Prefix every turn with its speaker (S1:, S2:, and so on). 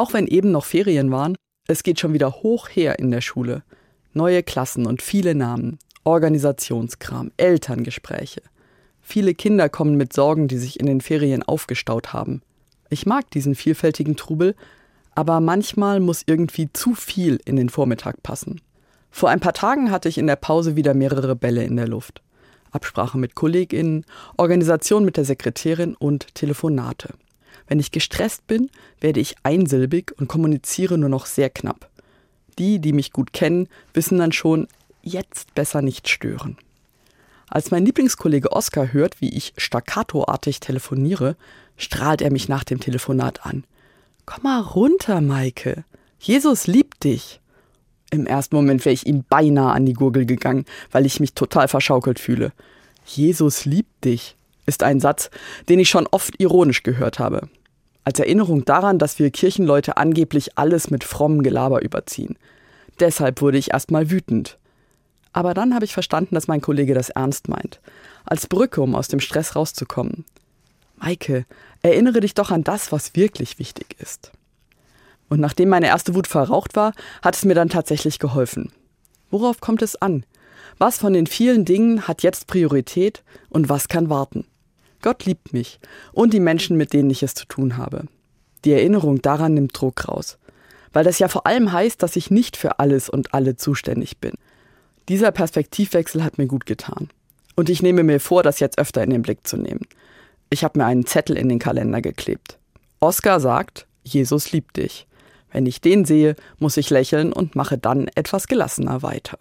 S1: Auch wenn eben noch Ferien waren, es geht schon wieder hoch her in der Schule. Neue Klassen und viele Namen, Organisationskram, Elterngespräche. Viele Kinder kommen mit Sorgen, die sich in den Ferien aufgestaut haben. Ich mag diesen vielfältigen Trubel, aber manchmal muss irgendwie zu viel in den Vormittag passen. Vor ein paar Tagen hatte ich in der Pause wieder mehrere Bälle in der Luft. Absprache mit KollegInnen, Organisation mit der Sekretärin und Telefonate. Wenn ich gestresst bin, werde ich einsilbig und kommuniziere nur noch sehr knapp. Die, die mich gut kennen, wissen dann schon, jetzt besser nicht stören. Als mein Lieblingskollege Oskar hört, wie ich staccatoartig telefoniere, strahlt er mich nach dem Telefonat an. Komm mal runter, Maike. Jesus liebt dich. Im ersten Moment wäre ich ihm beinahe an die Gurgel gegangen, weil ich mich total verschaukelt fühle. Jesus liebt dich ist ein Satz, den ich schon oft ironisch gehört habe. Als Erinnerung daran, dass wir Kirchenleute angeblich alles mit frommem Gelaber überziehen. Deshalb wurde ich erstmal wütend. Aber dann habe ich verstanden, dass mein Kollege das ernst meint. Als Brücke, um aus dem Stress rauszukommen. Maike, erinnere dich doch an das, was wirklich wichtig ist. Und nachdem meine erste Wut verraucht war, hat es mir dann tatsächlich geholfen. Worauf kommt es an? Was von den vielen Dingen hat jetzt Priorität und was kann warten? Gott liebt mich und die Menschen, mit denen ich es zu tun habe. Die Erinnerung daran nimmt Druck raus. Weil das ja vor allem heißt, dass ich nicht für alles und alle zuständig bin. Dieser Perspektivwechsel hat mir gut getan. Und ich nehme mir vor, das jetzt öfter in den Blick zu nehmen. Ich habe mir einen Zettel in den Kalender geklebt. Oskar sagt, Jesus liebt dich. Wenn ich den sehe, muss ich lächeln und mache dann etwas gelassener weiter.